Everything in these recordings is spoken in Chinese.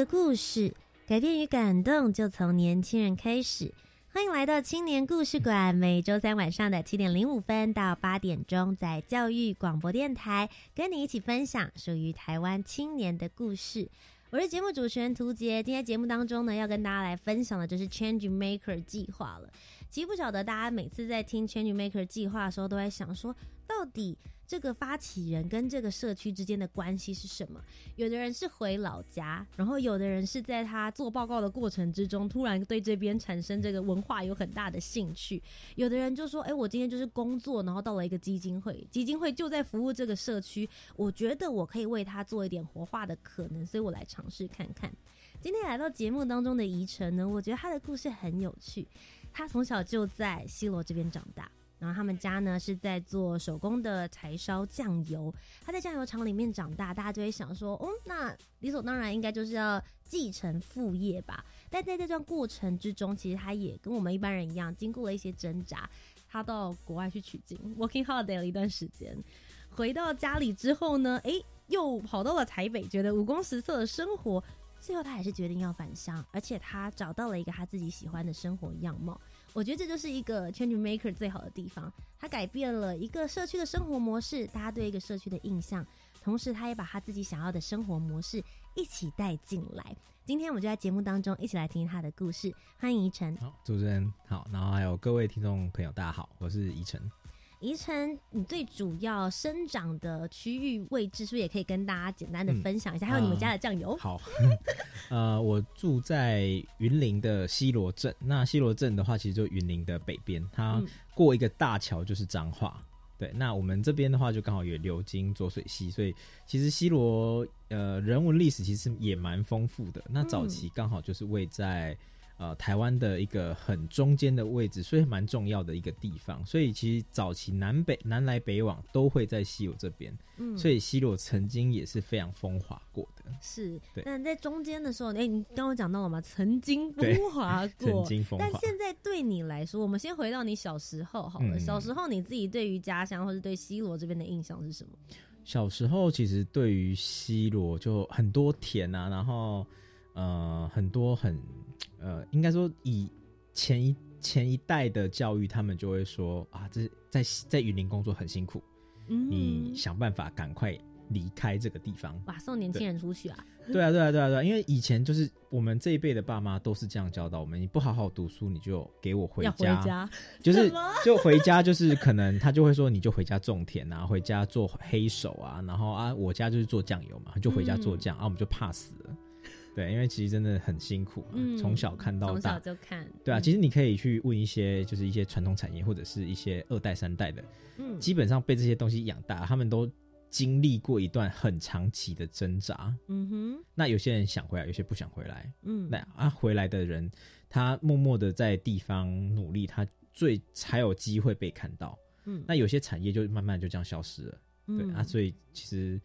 个故事，改变与感动就从年轻人开始。欢迎来到青年故事馆，每周三晚上的七点零五分到八点钟，在教育广播电台跟你一起分享属于台湾青年的故事。我是节目主持人涂杰，今天节目当中呢，要跟大家来分享的就是 Change Maker 计划了。其实不晓得大家每次在听 Change Maker 计划的时候，都在想说，到底这个发起人跟这个社区之间的关系是什么？有的人是回老家，然后有的人是在他做报告的过程之中，突然对这边产生这个文化有很大的兴趣。有的人就说：“哎，我今天就是工作，然后到了一个基金会，基金会就在服务这个社区，我觉得我可以为他做一点活化的可能，所以我来尝试看看。”今天来到节目当中的宜晨呢，我觉得他的故事很有趣。他从小就在西罗这边长大，然后他们家呢是在做手工的柴烧酱油。他在酱油厂里面长大，大家就会想说，哦，那理所当然应该就是要继承父业吧。但在这段过程之中，其实他也跟我们一般人一样，经过了一些挣扎。他到国外去取经，working holiday 了一段时间，回到家里之后呢，诶，又跑到了台北，觉得五光十色的生活。最后，他还是决定要返乡，而且他找到了一个他自己喜欢的生活样貌。我觉得这就是一个 change maker 最好的地方。他改变了一个社区的生活模式，大家对一个社区的印象，同时他也把他自己想要的生活模式一起带进来。今天我们就在节目当中一起来听他的故事。欢迎宜晨，好，主持人好，然后还有各位听众朋友，大家好，我是宜晨。宜城，你最主要生长的区域位置，是不是也可以跟大家简单的分享一下？还有你们家的酱油。好，呃，我住在云林的西罗镇。那西罗镇的话，其实就云林的北边，它过一个大桥就是彰化。对，那我们这边的话，就刚好也流经浊水溪，所以其实西罗呃人文历史其实也蛮丰富的。那早期刚好就是位在。呃，台湾的一个很中间的位置，所以蛮重要的一个地方。所以其实早期南北南来北往都会在西罗这边，嗯，所以西罗曾经也是非常风华过的。是，那在中间的时候，哎，你刚刚讲到了吗？曾经风华过，曾经风华。但现在对你来说，我们先回到你小时候好了。小时候你自己对于家乡或者对西罗这边的印象是什么？小时候其实对于西罗就很多田啊，然后呃，很多很。呃，应该说以前一前一代的教育，他们就会说啊，这在在云林工作很辛苦，嗯，你想办法赶快离开这个地方，哇，送年轻人出去啊？对啊，对啊，对啊，对啊，因为以前就是我们这一辈的爸妈都是这样教导我们，你不好好读书，你就给我回家，就是就回家，就是可能他就会说，你就回家种田啊，回家做黑手啊，然后啊，我家就是做酱油嘛，就回家做酱，啊，我们就怕死了。对，因为其实真的很辛苦，从小看到大，从小就看。对啊，其实你可以去问一些，就是一些传统产业或者是一些二代三代的，嗯，基本上被这些东西养大，他们都经历过一段很长期的挣扎。嗯哼，那有些人想回来，有些不想回来。嗯，那啊，回来的人，他默默的在地方努力，他最才有机会被看到。嗯，那有些产业就慢慢就这样消失了。对啊，所以其实。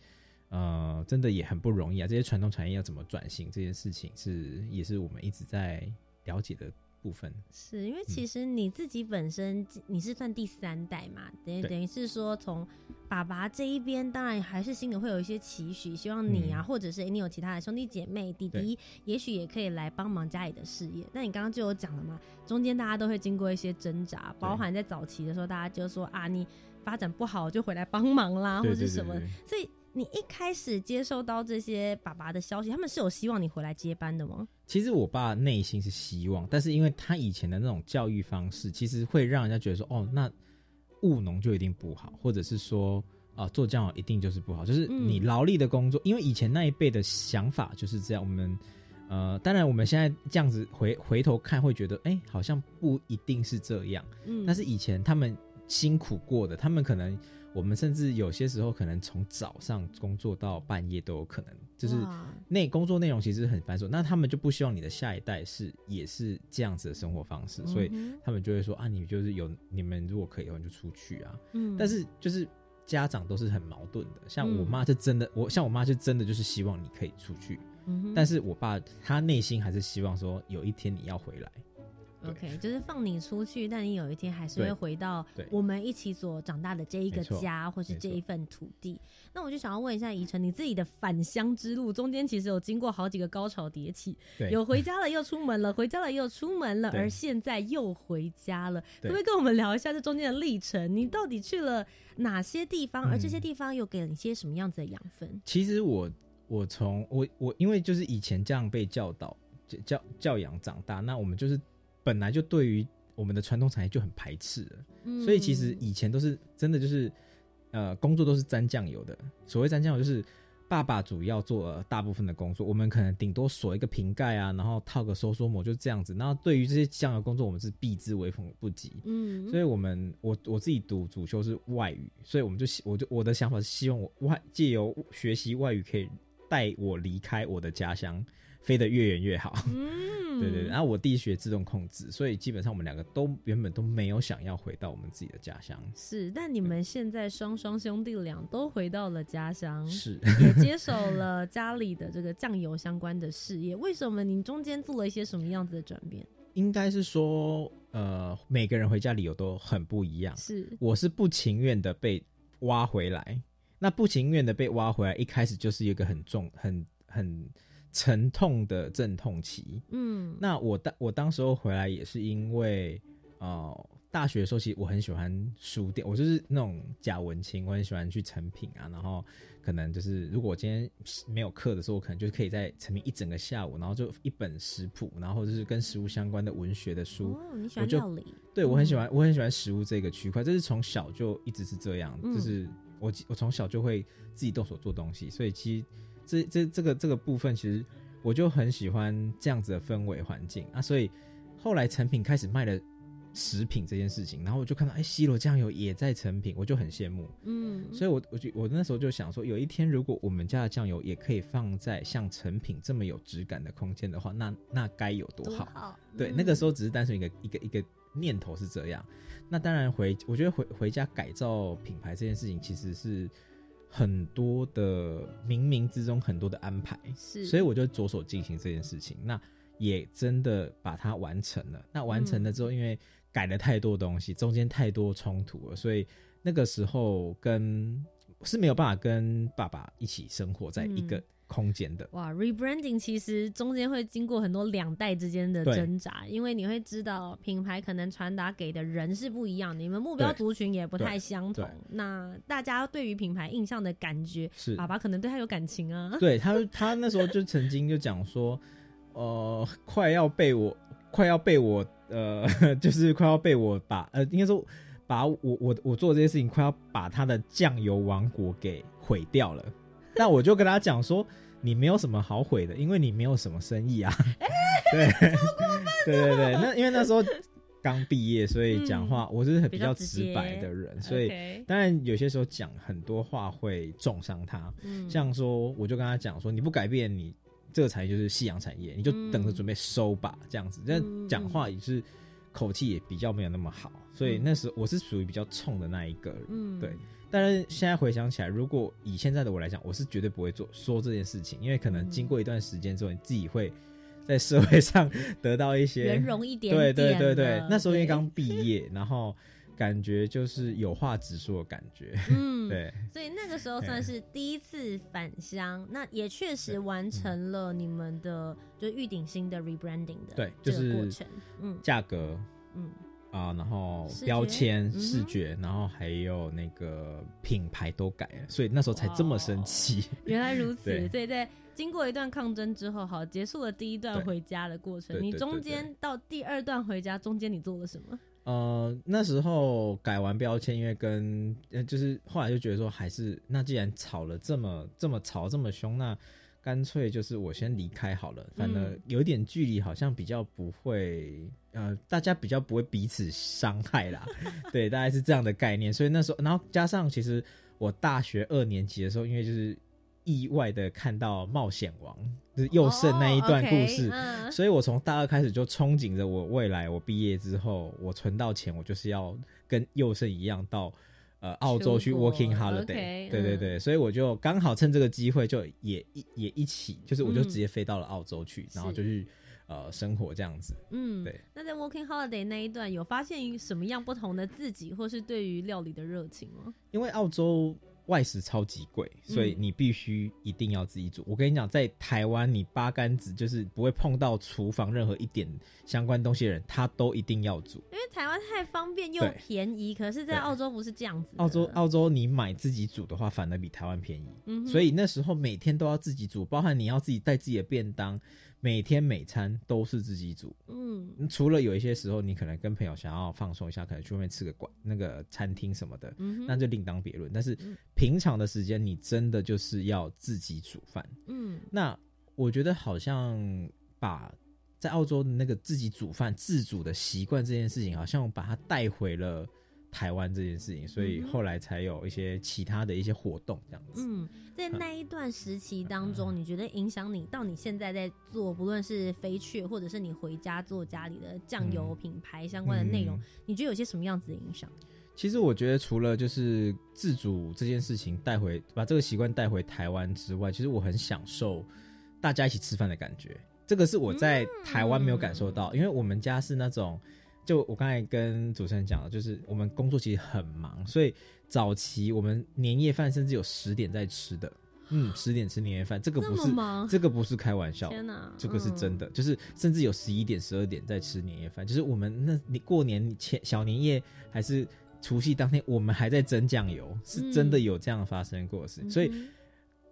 呃，真的也很不容易啊！这些传统产业要怎么转型，这件事情是也是我们一直在了解的部分。是因为其实你自己本身你是算第三代嘛，等于等于是说从爸爸这一边，当然还是心里会有一些期许，希望你啊，或者是你有其他的兄弟姐妹弟弟，也许也可以来帮忙家里的事业。那你刚刚就有讲了嘛，中间大家都会经过一些挣扎，包含在早期的时候，大家就说啊，你发展不好就回来帮忙啦，或者什么，所以。你一开始接收到这些爸爸的消息，他们是有希望你回来接班的吗？其实我爸内心是希望，但是因为他以前的那种教育方式，其实会让人家觉得说，哦，那务农就一定不好，或者是说，啊，做酱油一定就是不好，就是你劳力的工作，因为以前那一辈的想法就是这样，我们呃，当然我们现在这样子回回头看，会觉得哎，好像不一定是这样。嗯，但是以前他们辛苦过的，他们可能我们甚至有些时候可能从早上工作到半夜都有可能，就是那工作内容其实很繁琐。那他们就不希望你的下一代是也是这样子的生活方式，所以他们就会说啊，你就是有你们如果可以的话就出去啊。嗯，但是就是。家长都是很矛盾的，像我妈是真的，我像我妈是真的就是希望你可以出去，但是我爸他内心还是希望说有一天你要回来。OK，就是放你出去，但你有一天还是会回到我们一起所长大的这一个家，或是这一份土地。那我就想要问一下宜晨，你自己的返乡之路中间其实有经过好几个高潮迭起，有回家了又出门了，回家了又出门了，而现在又回家了。可不可以跟我们聊一下这中间的历程？你到底去了哪些地方？而这些地方又给了你些什么样子的养分？其实我我从我我因为就是以前这样被教导教教养长大，那我们就是。本来就对于我们的传统产业就很排斥了，所以其实以前都是真的就是，呃，工作都是沾酱油的。所谓沾酱油，就是爸爸主要做大部分的工作，我们可能顶多锁一个瓶盖啊，然后套个收缩膜，就这样子。然后对于这些酱油工作，我们是避之唯恐不及。嗯，所以我们我我自己读主修是外语，所以我们就我就我的想法是希望我外借由学习外语可以带我离开我的家乡。飞得越远越好。嗯，对对。然后我弟学自动控制，所以基本上我们两个都原本都没有想要回到我们自己的家乡。是，但你们现在双双兄弟俩都回到了家乡，是也接手了家里的这个酱油相关的事业。为什么您中间做了一些什么样子的转变？应该是说，呃，每个人回家理由都很不一样。是，我是不情愿的被挖回来。那不情愿的被挖回来，一开始就是一个很重、很很。沉痛的阵痛期，嗯，那我当我当时候回来也是因为，呃，大学的时候其实我很喜欢书店，我就是那种假文青，我很喜欢去成品啊，然后可能就是如果我今天没有课的时候，我可能就是可以在成品一整个下午，然后就一本食谱，然后就是跟食物相关的文学的书，哦，你喜欢料理？对，我很喜欢，我很喜欢食物这个区块，这是从小就一直是这样，就是我我从小就会自己动手做东西，所以其实。这这这个这个部分，其实我就很喜欢这样子的氛围环境啊，所以后来成品开始卖了食品这件事情，然后我就看到哎，西罗酱油也在成品，我就很羡慕，嗯，所以我我就我那时候就想说，有一天如果我们家的酱油也可以放在像成品这么有质感的空间的话，那那该有多好？对，那个时候只是单纯一个一个一个念头是这样。那当然回，我觉得回回家改造品牌这件事情，其实是。很多的冥冥之中很多的安排，是，所以我就着手进行这件事情。那也真的把它完成了。那完成了之后，因为改了太多东西，中间太多冲突了，所以那个时候跟是没有办法跟爸爸一起生活在一个。空间的哇，rebranding 其实中间会经过很多两代之间的挣扎，因为你会知道品牌可能传达给的人是不一样，你们目标族群也不太相同。那大家对于品牌印象的感觉，是爸爸可能对他有感情啊。对他，他那时候就曾经就讲说，呃，快要被我，快要被我，呃，就是快要被我把，呃，应该说把我我我做这些事情，快要把他的酱油王国给毁掉了。那我就跟他讲说，你没有什么好悔的，因为你没有什么生意啊。对，对对对。那因为那时候刚毕业，所以讲话我是很比较直白的人，所以当然有些时候讲很多话会重伤他。像说，我就跟他讲说，你不改变，你这个产业就是夕阳产业，你就等着准备收吧，这样子。但讲话也是口气也比较没有那么好，所以那时候我是属于比较冲的那一个。嗯，对。但是现在回想起来，如果以现在的我来讲，我是绝对不会做说这件事情，因为可能经过一段时间之后，你自己会在社会上得到一些圆融一点。对对对对，那时候因为刚毕业，然后感觉就是有话直说的感觉。嗯，对。所以那个时候算是第一次返乡，那也确实完成了你们的就玉鼎新的 rebranding 的对，就是过程。嗯，价格，嗯。啊，然后标签、视觉，然后还有那个品牌都改了，所以那时候才这么生气。原来如此，所以在经过一段抗争之后，好结束了第一段回家的过程。你中间到第二段回家中间，你做了什么？呃，那时候改完标签，因为跟呃，就是后来就觉得说，还是那既然吵了这么这么吵这么凶，那。干脆就是我先离开好了，反正有点距离，好像比较不会，呃，大家比较不会彼此伤害啦。对，大概是这样的概念。所以那时候，然后加上其实我大学二年级的时候，因为就是意外的看到《冒险王》就是佑胜那一段故事，所以我从大二开始就憧憬着我未来我毕业之后，我存到钱，我就是要跟佑胜一样到。呃，澳洲去 working holiday，对对对，所以我就刚好趁这个机会，就也一也一起，就是我就直接飞到了澳洲去，然后就去呃生活这样子。嗯，对。那在 working holiday 那一段，有发现什么样不同的自己，或是对于料理的热情吗？因为澳洲。外食超级贵，所以你必须一定要自己煮。我跟你讲，在台湾，你八竿子就是不会碰到厨房任何一点相关东西的人，他都一定要煮。因为台湾太方便又便宜，可是，在澳洲不是这样子。澳洲澳洲，你买自己煮的话，反而比台湾便宜。嗯，所以那时候每天都要自己煮，包含你要自己带自己的便当。每天每餐都是自己煮，嗯，除了有一些时候你可能跟朋友想要放松一下，可能去外面吃个馆那个餐厅什么的，那就另当别论。但是平常的时间，你真的就是要自己煮饭，嗯，那我觉得好像把在澳洲的那个自己煮饭自主的习惯这件事情，好像把它带回了。台湾这件事情，所以后来才有一些其他的一些活动这样子。嗯，在那一段时期当中，你觉得影响你到你现在在做，不论是飞雀，或者是你回家做家里的酱油品牌相关的内容，你觉得有些什么样子的影响？其实我觉得，除了就是自主这件事情带回，把这个习惯带回台湾之外，其实我很享受大家一起吃饭的感觉。这个是我在台湾没有感受到，因为我们家是那种。就我刚才跟主持人讲了，就是我们工作其实很忙，所以早期我们年夜饭甚至有十点在吃的，嗯，十点吃年夜饭，这个不是这个不是开玩笑，天哪，这个是真的，就是甚至有十一点、十二点在吃年夜饭，就是我们那你过年前小年夜还是除夕当天，我们还在蒸酱油，是真的有这样发生过事，所以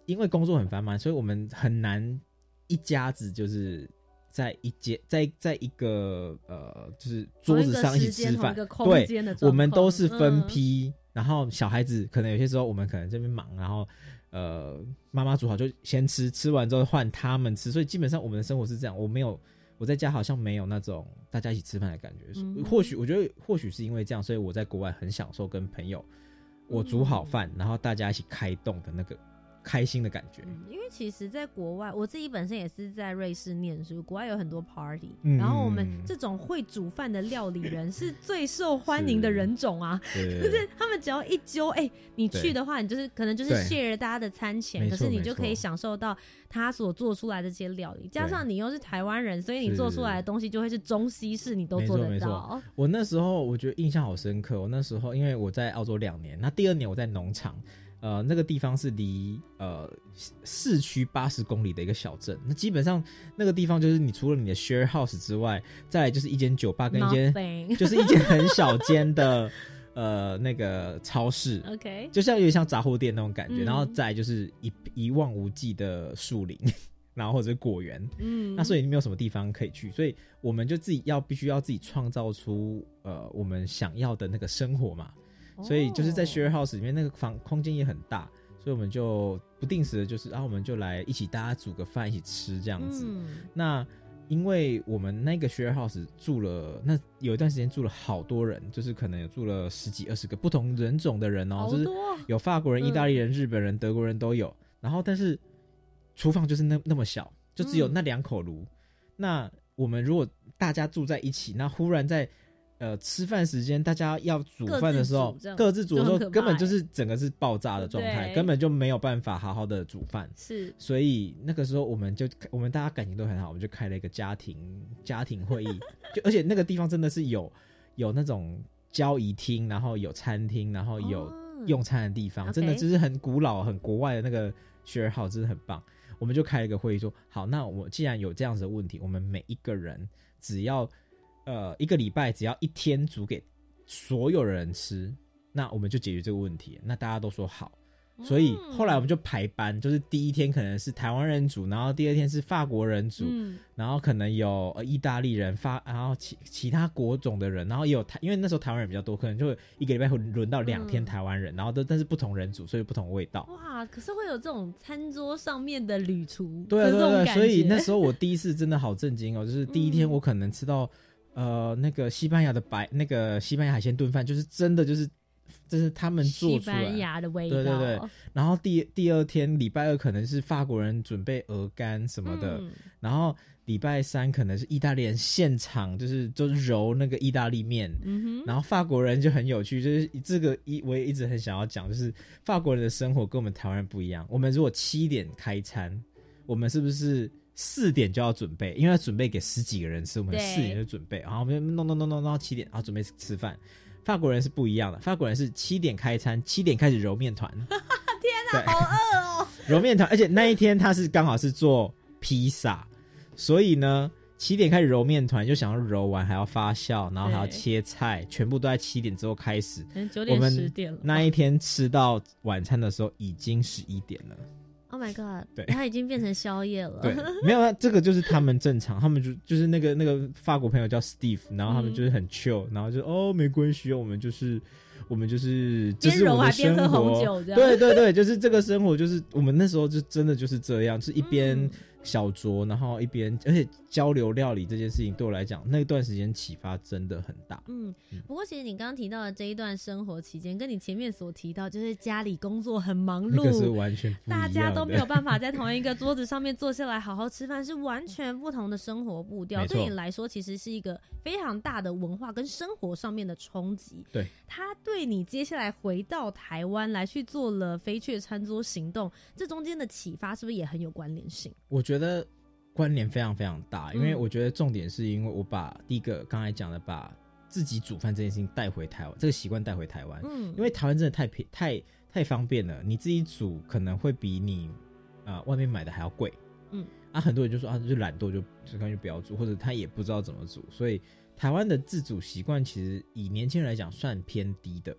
因为工作很繁忙，所以我们很难一家子就是。在一间，在在一个呃，就是桌子上一起吃饭，对，我们都是分批。然后小孩子可能有些时候，我们可能这边忙，然后呃，妈妈煮好就先吃，吃完之后换他们吃。所以基本上我们的生活是这样。我没有我在家好像没有那种大家一起吃饭的感觉。或许我觉得或许是因为这样，所以我在国外很享受跟朋友我煮好饭，然后大家一起开动的那个。开心的感觉，因为其实，在国外，我自己本身也是在瑞士念书，国外有很多 party，然后我们这种会煮饭的料理人是最受欢迎的人种啊，就是他们只要一揪，哎，你去的话，你就是可能就是 share 大家的餐钱，可是你就可以享受到他所做出来的这些料理，加上你又是台湾人，所以你做出来的东西就会是中西式，你都做得到。我那时候我觉得印象好深刻，我那时候因为我在澳洲两年，那第二年我在农场。呃，那个地方是离呃市区八十公里的一个小镇。那基本上那个地方就是你除了你的 share house 之外，再来就是一间酒吧跟一间就是一间很小间的呃那个超市。OK，就像有点像杂货店那种感觉。然后再就是一一望无际的树林，然后或者果园。嗯，那所以没有什么地方可以去，所以我们就自己要必须要自己创造出呃我们想要的那个生活嘛。所以就是在 share house 里面，那个房空间也很大，所以我们就不定时的，就是然啊，我们就来一起大家煮个饭，一起吃这样子。那因为我们那个 share house 住了，那有一段时间住了好多人，就是可能有住了十几二十个不同人种的人哦，就是有法国人、意大利人、日本人、德国人都有。然后但是厨房就是那那么小，就只有那两口炉。那我们如果大家住在一起，那忽然在呃，吃饭时间，大家要煮饭的时候，各自煮的时候，根本就是整个是爆炸的状态，根本就没有办法好好的煮饭。是，所以那个时候我们就我们大家感情都很好，我们就开了一个家庭家庭会议，就而且那个地方真的是有有那种交谊厅，然后有餐厅，然后有用餐的地方，真的就是很古老、很国外的那个 share house，真的很棒。我们就开了一个会议，说好，那我既然有这样子的问题，我们每一个人只要。呃，一个礼拜只要一天煮给所有人吃，那我们就解决这个问题。那大家都说好，所以后来我们就排班，就是第一天可能是台湾人煮，然后第二天是法国人组，然后可能有意大利人发，然后其其他国种的人，然后也有台，因为那时候台湾人比较多，可能就一个礼拜会轮到两天台湾人，然后都但是不同人煮，所以不同味道。哇，可是会有这种餐桌上面的旅厨，对对对，所以那时候我第一次真的好震惊哦，就是第一天我可能吃到呃那个西班牙的白那个西班牙海鲜炖饭，就是真的就是。这是他们做出来的味道，对对对。然后第第二天礼拜二可能是法国人准备鹅肝什么的，然后礼拜三可能是意大利人现场就是就是揉那个意大利面，然后法国人就很有趣，就是这个一我也一直很想要讲，就是法国人的生活跟我们台湾人不一样。我们如果七点开餐，我们是不是四点就要准备？因为要准备给十几个人吃，我们四点就准备，然后我们弄弄弄弄弄到七点，然后准备吃饭。法国人是不一样的，法国人是七点开餐，七点开始揉面团。天哪，好饿哦！揉面团，而且那一天他是刚好是做披萨，所以呢，七点开始揉面团，就想要揉完还要发酵，然后还要切菜，全部都在七点之后开始。九点十点了。那一天吃到晚餐的时候已经十一点了。Oh my god！对，它已经变成宵夜了。对，没有，这个就是他们正常，他们就就是那个那个法国朋友叫 Steve，然后他们就是很 chill，然后就哦没关系，我们就是我们就是这是我们的生活，对对对，就是这个生活，就是我们那时候就真的就是这样，是一边。小酌，然后一边，而且交流料理这件事情对我来讲，那段时间启发真的很大。嗯，不过其实你刚刚提到的这一段生活期间，跟你前面所提到，就是家里工作很忙碌，是完全大家都没有办法在同一个桌子上面坐下来好好吃饭，是完全不同的生活步调。对你来说，其实是一个非常大的文化跟生活上面的冲击。对，他对你接下来回到台湾来去做了飞雀餐桌行动，这中间的启发是不是也很有关联性？我觉得。觉得关联非常非常大，因为我觉得重点是因为我把第一个刚才讲的把自己煮饭这件事情带回台湾，这个习惯带回台湾。嗯，因为台湾真的太便太太方便了，你自己煮可能会比你啊外面买的还要贵。嗯，啊，很多人就说啊，就懒惰，就就干脆不要煮，或者他也不知道怎么煮。所以台湾的自主习惯其实以年轻人来讲算偏低的。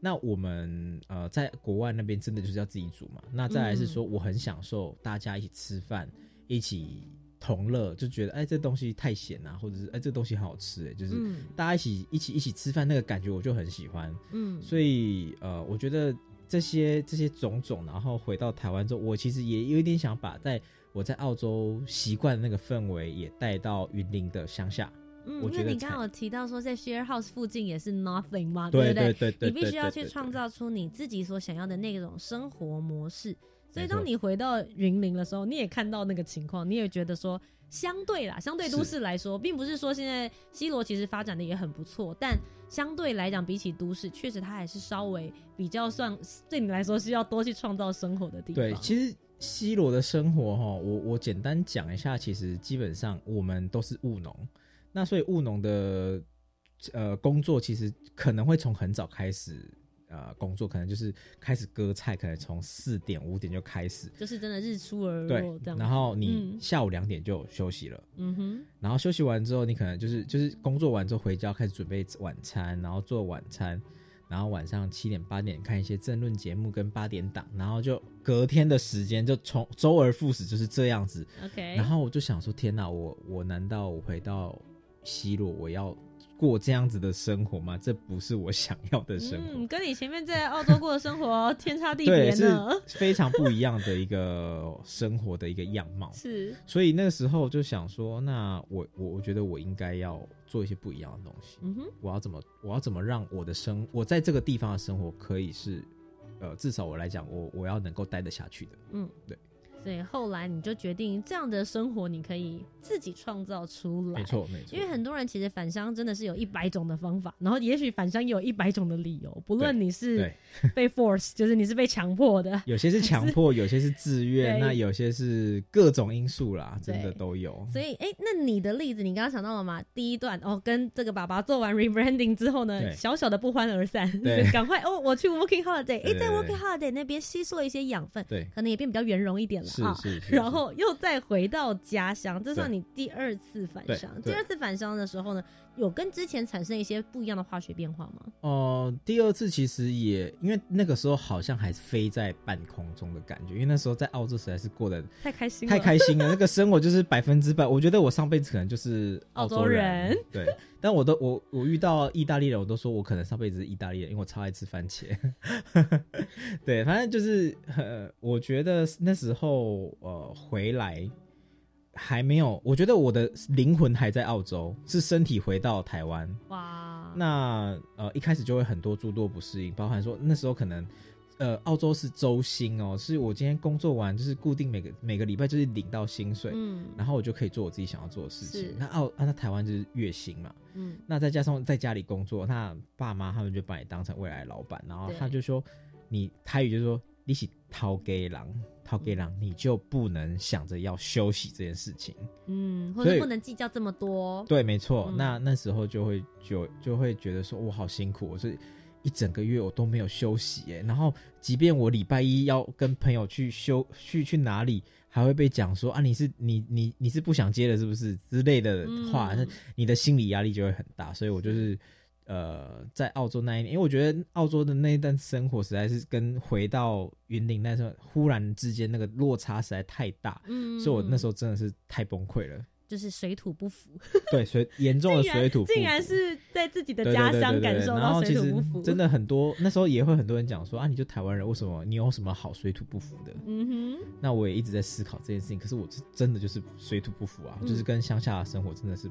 那我们呃，在国外那边真的就是要自己煮嘛？那再来是说，我很享受大家一起吃饭，一起同乐，就觉得哎，这东西太咸啊，或者是哎，这东西很好吃，哎，就是大家一起一起一起吃饭那个感觉，我就很喜欢。嗯，所以呃，我觉得这些这些种种，然后回到台湾之后，我其实也有一点想把在我在澳洲习惯的那个氛围也带到云林的乡下。嗯，因为你刚刚有提到说在 share house 附近也是 nothing 嘛，对不对？对对你必须要去创造出你自己所想要的那种生活模式。所以当你回到云林的时候，你也看到那个情况，你也觉得说，相对啦，相对都市来说，并不是说现在西罗其实发展的也很不错，但相对来讲，比起都市，确实它还是稍微比较算对你来说是要多去创造生活的地方。对，其实西罗的生活哈，我我简单讲一下，其实基本上我们都是务农。那所以务农的呃工作其实可能会从很早开始呃工作，可能就是开始割菜，可能从四点五点就开始，就是真的日出而落这样。然后你下午两点就休息了，嗯哼。然后休息完之后，你可能就是就是工作完之后回家开始准备晚餐，然后做晚餐，然后晚上七点八点看一些政论节目跟八点档，然后就隔天的时间就从周而复始就是这样子。OK。然后我就想说，天哪，我我难道我回到奚落，我要过这样子的生活吗？这不是我想要的生活。嗯，跟你前面在澳洲过的生活 天差地别呢，非常不一样的一个生活的一个样貌。是，所以那个时候就想说，那我我我觉得我应该要做一些不一样的东西。嗯哼，我要怎么我要怎么让我的生我在这个地方的生活可以是，呃，至少我来讲，我我要能够待得下去的。嗯，对。所以后来你就决定这样的生活你可以自己创造出来，没错没错。因为很多人其实返乡真的是有一百种的方法，然后也许返乡有一百种的理由，不论你是 被 force，就是你是被强迫的，有些是强迫，有些是自愿，那有些是各种因素啦，真的都有。所以哎，那你的例子你刚刚想到了吗？第一段哦，跟这个爸爸做完 rebranding 之后呢，小小的不欢而散，赶快哦，我去 working holiday，哎，在 working holiday 那边吸收了一些养分，对，可能也变比较圆融一点了。了啊，然后又再回到家乡，这算你第二次返乡。第二次返乡的时候呢？有跟之前产生一些不一样的化学变化吗？哦，第二次其实也因为那个时候好像还飞在半空中的感觉，因为那时候在澳洲实在是过得太开心，太开心了。那个生活就是百分之百，我觉得我上辈子可能就是澳洲人。对，但我都我我遇到意大利人，我都说我可能上辈子是意大利人，因为我超爱吃番茄。对，反正就是呃，我觉得那时候呃回来。还没有，我觉得我的灵魂还在澳洲，是身体回到台湾。哇，那呃一开始就会很多诸多不适应，包含说那时候可能，呃澳洲是周薪哦，是我今天工作完就是固定每个每个礼拜就是领到薪水，嗯，然后我就可以做我自己想要做的事情。那澳啊那台湾就是月薪嘛，嗯，那再加上在家里工作，那爸妈他们就把你当成未来老板，然后他就说你台语就说你是掏给狼。掏给狼，你就不能想着要休息这件事情，嗯，或者不能计较这么多。对，没错。那那时候就会就就会觉得说，我好辛苦，我是一整个月我都没有休息哎。然后，即便我礼拜一要跟朋友去休去去哪里，还会被讲说啊，你是你你你是不想接了是不是之类的话，那你的心理压力就会很大。所以我就是。呃，在澳洲那一年，因为我觉得澳洲的那一段生活实在是跟回到云林那时候忽然之间那个落差实在太大，嗯，所以我那时候真的是太崩溃了，就是水土不服，对，水严重的水土不服，竟然是在自己的家乡感受到水土不服，真的很多，那时候也会很多人讲说啊，你就台湾人，为什么你有什么好水土不服的？嗯哼，那我也一直在思考这件事情，可是我是真的就是水土不服啊，就是跟乡下的生活真的是。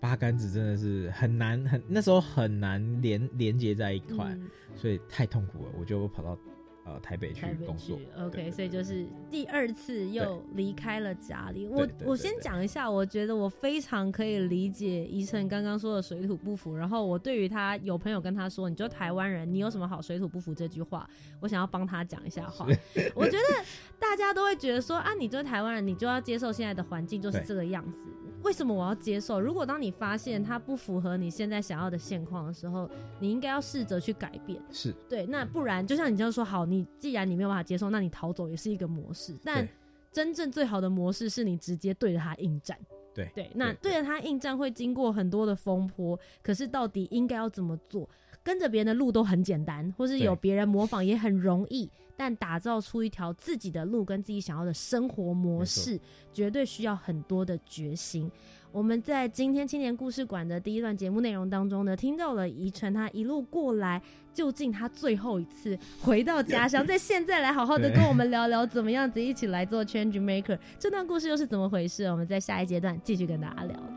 八竿子真的是很难，很那时候很难连连接在一块，所以太痛苦了。我就跑到呃台北去工作。OK，所以就是第二次又离开了家里。我我先讲一下，我觉得我非常可以理解宜晨刚刚说的水土不服。然后我对于他有朋友跟他说：“你就台湾人，你有什么好水土不服？”这句话，我想要帮他讲一下话。我觉得大家都会觉得说啊，你就是台湾人，你就要接受现在的环境就是这个样子。为什么我要接受？如果当你发现它不符合你现在想要的现况的时候，你应该要试着去改变。是对，那不然就像你这样说，好，你既然你没有办法接受，那你逃走也是一个模式。但真正最好的模式是你直接对着他应战。对对，那对着他应战会经过很多的风波，可是到底应该要怎么做？跟着别人的路都很简单，或是有别人模仿也很容易。但打造出一条自己的路跟自己想要的生活模式，绝对需要很多的决心。我们在今天青年故事馆的第一段节目内容当中呢，听到了宜晨他一路过来，究竟他最后一次回到家乡，在现在来好好的跟我们聊聊怎么样子一起来做 change maker，这段故事又是怎么回事？我们在下一阶段继续跟大家聊。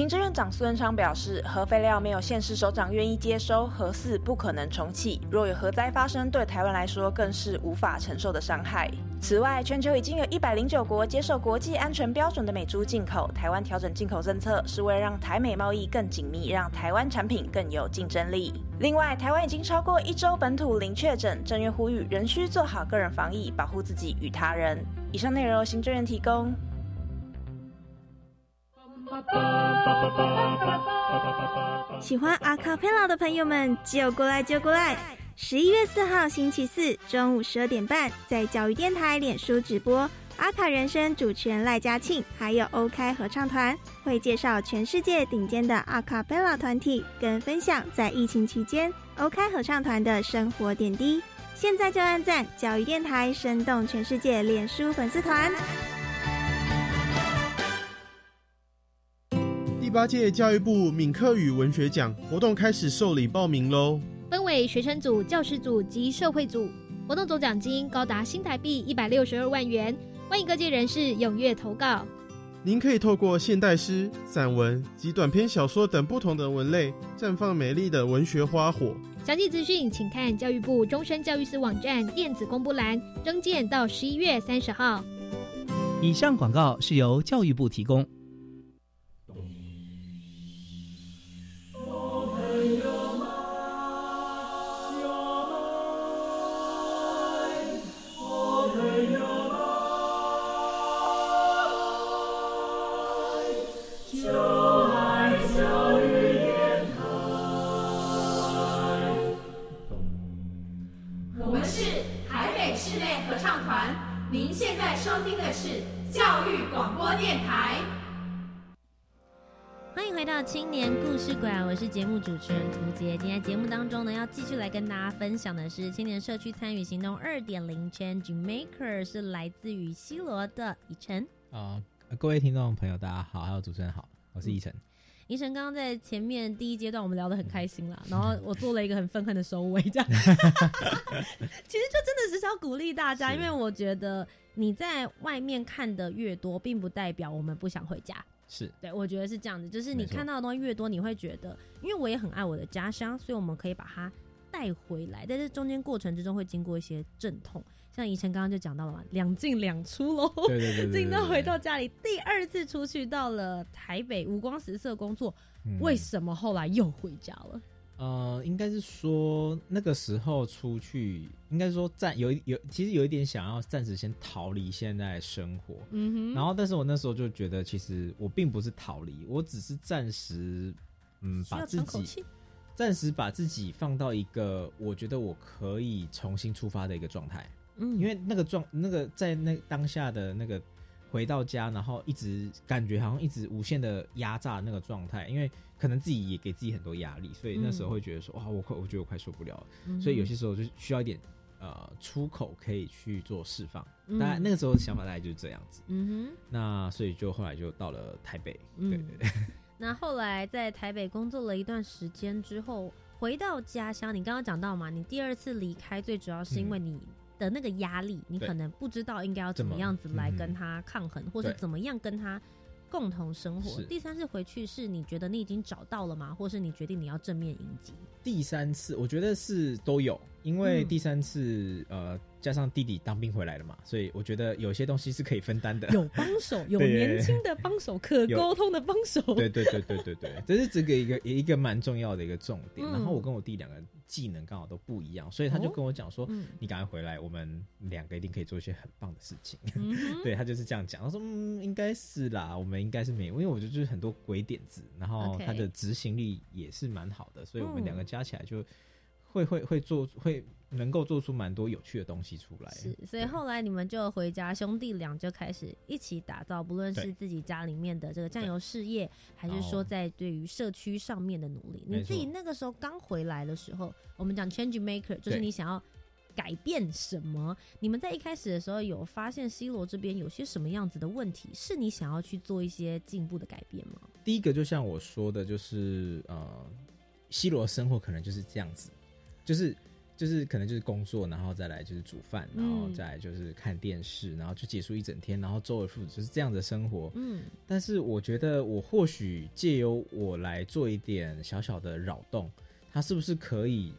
行政院长苏文昌表示，核废料没有县市首长愿意接收，核四不可能重启。若有核灾发生，对台湾来说更是无法承受的伤害。此外，全球已经有一百零九国接受国际安全标准的美猪进口，台湾调整进口政策是为了让台美贸易更紧密，让台湾产品更有竞争力。另外，台湾已经超过一周本土零确诊，正月呼吁仍需做好个人防疫，保护自己与他人。以上内容由行政院提供。喜欢阿卡贝拉的朋友们，就过来就过来！十一月四号星期四中午十二点半，在教育电台脸书直播，阿卡人生主持人赖嘉庆，还有 OK 合唱团会介绍全世界顶尖的阿卡贝拉团体，跟分享在疫情期间 OK 合唱团的生活点滴。现在就按赞教育电台，生动全世界脸书粉丝团。第八届教育部闽客语文学奖活动开始受理报名喽！分为学生组、教师组及社会组，活动总奖金高达新台币一百六十二万元，欢迎各界人士踊跃投稿。您可以透过现代诗、散文及短篇小说等不同的文类，绽放美丽的文学花火。详细资讯请看教育部终身教育司网站电子公布栏，征件到十一月三十号。以上广告是由教育部提供。青年故事馆，我是节目主持人涂杰，今天节目当中呢，要继续来跟大家分享的是青年社区参与行动二点零 Change Maker，是来自于西罗的以晨。啊，各位听众朋友，大家好，还有主持人好，我是以晨。以晨刚刚在前面第一阶段我们聊得很开心啦，然后我做了一个很愤恨的收尾，这样。其实就真的是想鼓励大家，因为我觉得你在外面看的越多，并不代表我们不想回家。是对，我觉得是这样子，就是你看到的东西越多，你会觉得，因为我也很爱我的家乡，所以我们可以把它带回来。在这中间过程之中，会经过一些阵痛，像以晨刚刚就讲到了嘛，两进两出喽，对对对，进到回到家里，第二次出去到了台北五光十色工作，为什么后来又回家了？呃，应该是说那个时候出去，应该说暂有有，其实有一点想要暂时先逃离现在生活。嗯哼。然后，但是我那时候就觉得，其实我并不是逃离，我只是暂时，嗯，把自己暂时把自己放到一个我觉得我可以重新出发的一个状态。嗯。因为那个状，那个在那当下的那个。回到家，然后一直感觉好像一直无限的压榨那个状态，因为可能自己也给自己很多压力，所以那时候会觉得说哇，我快，我觉得我快受不了了。所以有些时候就需要一点呃出口可以去做释放。当然那个时候的想法大概就是这样子。嗯哼。那所以就后来就到了台北。对对对。那后来在台北工作了一段时间之后，回到家乡，你刚刚讲到嘛，你第二次离开最主要是因为你。的那个压力，你可能不知道应该要怎么样子来跟他抗衡，或是怎么样跟他共同生活。第三次回去是你觉得你已经找到了吗？或是你决定你要正面迎击？第三次我觉得是都有，因为第三次呃。加上弟弟当兵回来了嘛，所以我觉得有些东西是可以分担的。有帮手，有年轻的帮手，可沟通的帮手。对对对对对对，这是这个一个一个蛮重要的一个重点。然后我跟我弟两个技能刚好都不一样，所以他就跟我讲说：“你赶快回来，我们两个一定可以做一些很棒的事情。”对他就是这样讲。他说：“嗯，应该是啦，我们应该是没有，因为我觉得就是很多鬼点子，然后他的执行力也是蛮好的，所以我们两个加起来就。”会会会做会。能够做出蛮多有趣的东西出来，是，所以后来你们就回家，兄弟俩就开始一起打造，不论是自己家里面的这个酱油事业，还是说在对于社区上面的努力。你自己那个时候刚回来的时候，我们讲 change maker，就是你想要改变什么？你们在一开始的时候有发现 C 罗这边有些什么样子的问题，是你想要去做一些进步的改变吗？第一个就像我说的，就是呃，，C 罗生活可能就是这样子，就是。就是可能就是工作，然后再来就是煮饭，然后再来就是看电视，然后就结束一整天，然后周而复始就是这样的生活。嗯，但是我觉得我或许借由我来做一点小小的扰动，它是不是可以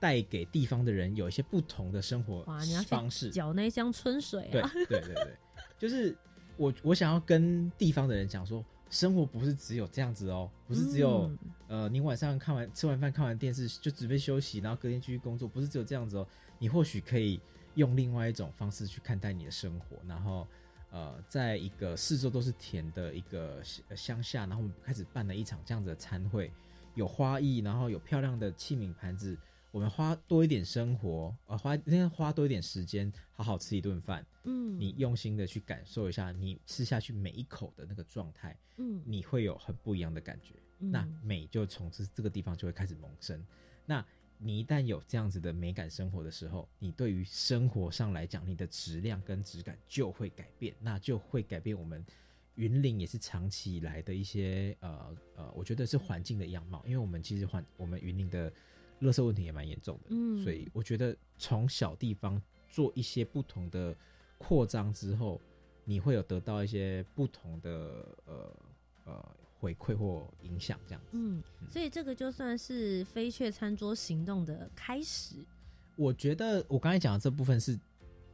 带给地方的人有一些不同的生活方式？搅那一箱春水啊！对对对对，就是我我想要跟地方的人讲说。生活不是只有这样子哦，不是只有呃，你晚上看完吃完饭看完电视就准备休息，然后隔天继续工作，不是只有这样子哦。你或许可以用另外一种方式去看待你的生活，然后呃，在一个四周都是田的一个乡下，然后我们开始办了一场这样子的餐会，有花艺，然后有漂亮的器皿盘子。我们花多一点生活，呃，花应该花多一点时间，好好吃一顿饭。嗯，你用心的去感受一下，你吃下去每一口的那个状态，嗯，你会有很不一样的感觉。那美就从这这个地方就会开始萌生。那你一旦有这样子的美感生活的时候，你对于生活上来讲，你的质量跟质感就会改变，那就会改变我们云林也是长期以来的一些呃呃，我觉得是环境的样貌，因为我们其实环我们云林的。垃圾问题也蛮严重的，嗯，所以我觉得从小地方做一些不同的扩张之后，你会有得到一些不同的呃呃回馈或影响，这样子。嗯，所以这个就算是飞雀餐桌行动的开始。我觉得我刚才讲的这部分是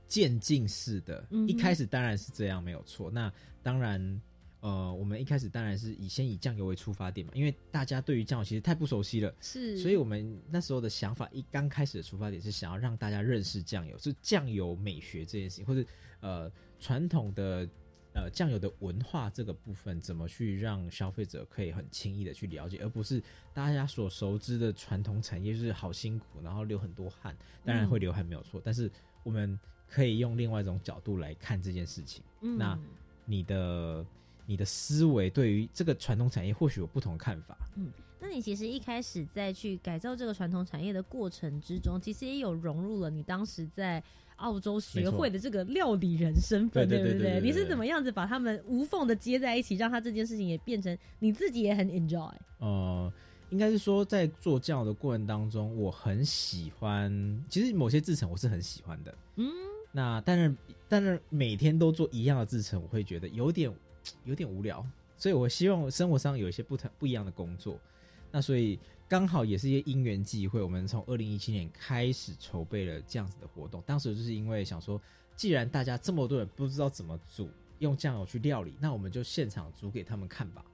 渐进式的，一开始当然是这样没有错。那当然。呃，我们一开始当然是以先以酱油为出发点嘛，因为大家对于酱油其实太不熟悉了，是，所以我们那时候的想法一刚开始的出发点是想要让大家认识酱油，是酱油美学这件事情，或者呃传统的呃酱油的文化这个部分，怎么去让消费者可以很轻易的去了解，而不是大家所熟知的传统产业就是好辛苦，然后流很多汗，当然会流汗没有错，但是我们可以用另外一种角度来看这件事情，那你的。你的思维对于这个传统产业或许有不同看法。嗯，那你其实一开始在去改造这个传统产业的过程之中，其实也有融入了你当时在澳洲学会的这个料理人身份，对不对？你是怎么样子把他们无缝的接在一起，让他这件事情也变成你自己也很 enjoy？呃，应该是说在做酱油的过程当中，我很喜欢，其实某些制成我是很喜欢的。嗯，那但是但是每天都做一样的制成，我会觉得有点。有点无聊，所以我希望生活上有一些不同不一样的工作。那所以刚好也是一些因缘际会，我们从二零一七年开始筹备了这样子的活动。当时就是因为想说，既然大家这么多人不知道怎么煮，用酱油去料理，那我们就现场煮给他们看吧，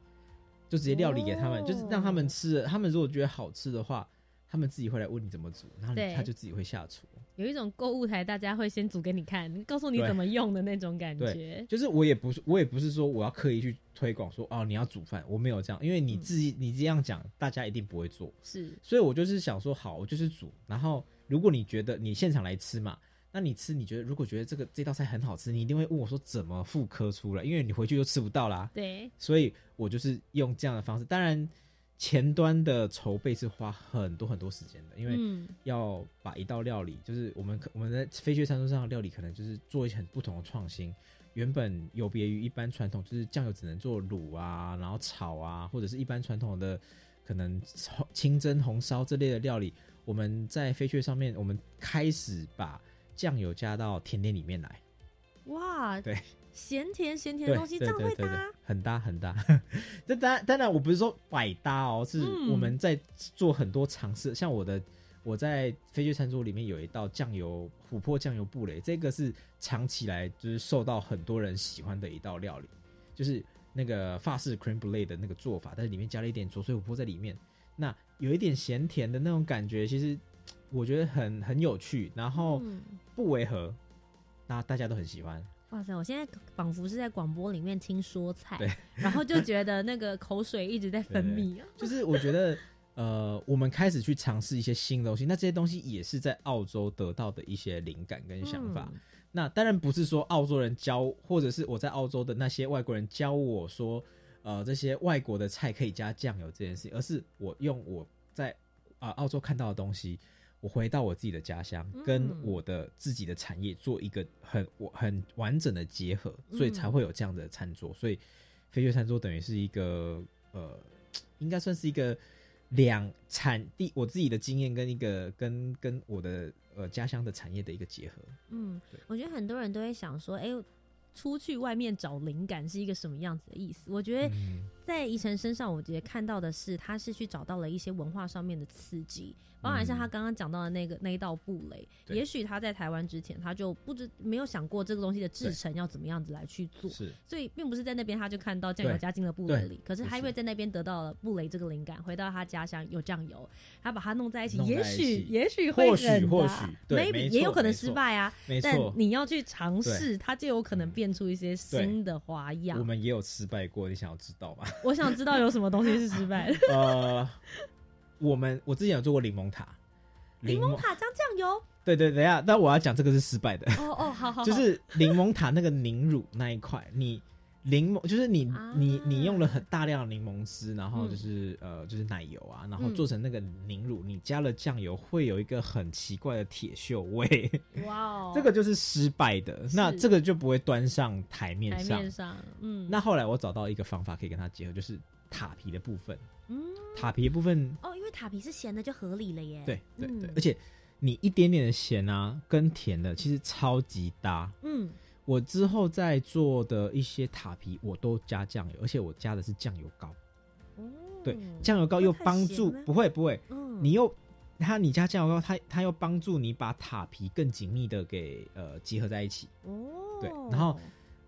就直接料理给他们，就是让他们吃。他们如果觉得好吃的话。他们自己会来问你怎么煮，然后他就自己会下厨。有一种购物台，大家会先煮给你看，告诉你怎么用的那种感觉。就是我也不是，我也不是说我要刻意去推广说哦，你要煮饭，我没有这样，因为你自己你这样讲，大家一定不会做。是，所以我就是想说，好，我就是煮。然后如果你觉得你现场来吃嘛，那你吃，你觉得如果觉得这个这道菜很好吃，你一定会问我说怎么复刻出来，因为你回去就吃不到啦。对，所以我就是用这样的方式，当然。前端的筹备是花很多很多时间的，因为要把一道料理，就是我们我们在飞雪餐桌上的料理，可能就是做一些很不同的创新。原本有别于一般传统，就是酱油只能做卤啊，然后炒啊，或者是一般传统的可能清蒸、红烧这类的料理。我们在飞雪上面，我们开始把酱油加到甜点里面来。哇，对。咸甜咸甜的东西这样会搭，很搭很搭。这当然当然，我不是说百搭哦，是我们在做很多尝试。像我的我在飞雪餐桌里面有一道酱油琥珀酱油布雷，这个是尝起来就是受到很多人喜欢的一道料理，就是那个法式 cream l a 的那个做法，但是里面加了一点浊水琥珀在里面，那有一点咸甜的那种感觉，其实我觉得很很有趣，然后不违和，那大家都很喜欢。哇塞！我现在仿佛是在广播里面听说菜，然后就觉得那个口水一直在分泌啊。就是我觉得，呃，我们开始去尝试一些新东西，那这些东西也是在澳洲得到的一些灵感跟想法。那当然不是说澳洲人教，或者是我在澳洲的那些外国人教我说，呃，这些外国的菜可以加酱油这件事情，而是我用我在啊澳洲看到的东西，我回到我自己的家乡，跟我的自己的产业做一个很我很完整的结合，所以才会有这样的餐桌。所以飞跃餐桌等于是一个呃，应该算是一个。两产地，我自己的经验跟一个跟跟我的呃家乡的产业的一个结合。嗯，我觉得很多人都会想说，哎，出去外面找灵感是一个什么样子的意思？我觉得在宜晨身上，我觉得看到的是，他是去找到了一些文化上面的刺激。包含，像他刚刚讲到的那个那一道布雷，也许他在台湾之前，他就不知没有想过这个东西的制成要怎么样子来去做，所以并不是在那边他就看到酱油加进了布雷里，可是他因为在那边得到了布雷这个灵感，回到他家乡有酱油，他把它弄在一起，也许也许会或许或许，maybe 也有可能失败啊，但你要去尝试，它就有可能变出一些新的花样。我们也有失败过，你想要知道吗？我想知道有什么东西是失败的。呃。我们我之前有做过柠檬塔，柠檬塔加酱油。对对，等下，但我要讲这个是失败的。哦哦，好好，就是柠檬塔那个凝乳那一块，你柠檬就是你你你用了很大量的柠檬汁，然后就是呃就是奶油啊，然后做成那个凝乳，你加了酱油会有一个很奇怪的铁锈味。哇哦，这个就是失败的，那这个就不会端上台面上。台面上，嗯。那后来我找到一个方法可以跟它结合，就是塔皮的部分。嗯，塔皮的部分哦，因为塔皮是咸的，就合理了耶。对对对，而且你一点点的咸啊，跟甜的其实超级搭。嗯，我之后在做的一些塔皮，我都加酱油，而且我加的是酱油膏。哦，对，酱油膏又帮助不会不会，嗯，你又它你加酱油膏，它它又帮助你把塔皮更紧密的给呃结合在一起。哦，对，然后。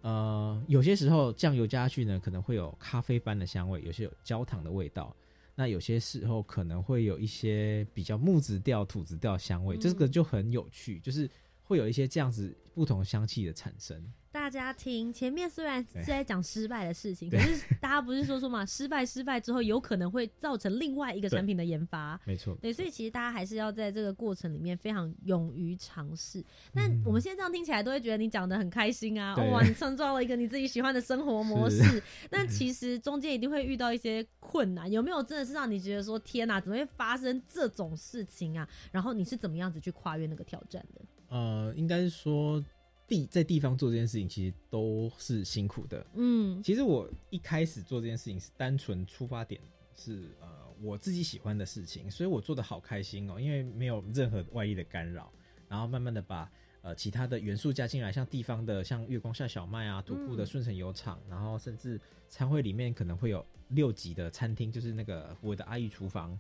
呃，有些时候酱油加下去呢，可能会有咖啡般的香味，有些有焦糖的味道，那有些时候可能会有一些比较木质调、土质调香味，这个就很有趣，就是会有一些这样子不同香气的产生。大家听前面虽然是在讲失败的事情，可是大家不是说说嘛，失败失败之后有可能会造成另外一个产品的研发，没错。对，所以其实大家还是要在这个过程里面非常勇于尝试。那我们现在这样听起来都会觉得你讲的很开心啊，哇，你创造了一个你自己喜欢的生活模式。那 其实中间一定会遇到一些困难，有没有真的是让你觉得说天哪，怎么会发生这种事情啊？然后你是怎么样子去跨越那个挑战的？呃，应该是说。地在地方做这件事情，其实都是辛苦的。嗯，其实我一开始做这件事情是单纯出发点是呃我自己喜欢的事情，所以我做的好开心哦，因为没有任何外力的干扰。然后慢慢的把呃其他的元素加进来，像地方的像月光下小麦啊，土库的顺城油厂，然后甚至餐会里面可能会有六级的餐厅，就是那个我的阿姨厨房，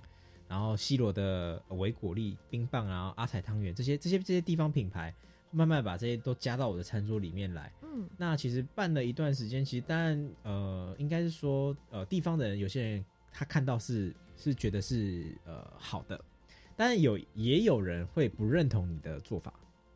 然后西罗的维果粒冰棒然后，阿彩汤圆这些这些这些地方品牌。慢慢把这些都加到我的餐桌里面来。嗯，那其实办了一段时间，其实当然呃，应该是说呃，地方的人有些人他看到是是觉得是呃好的，但是有也有人会不认同你的做法，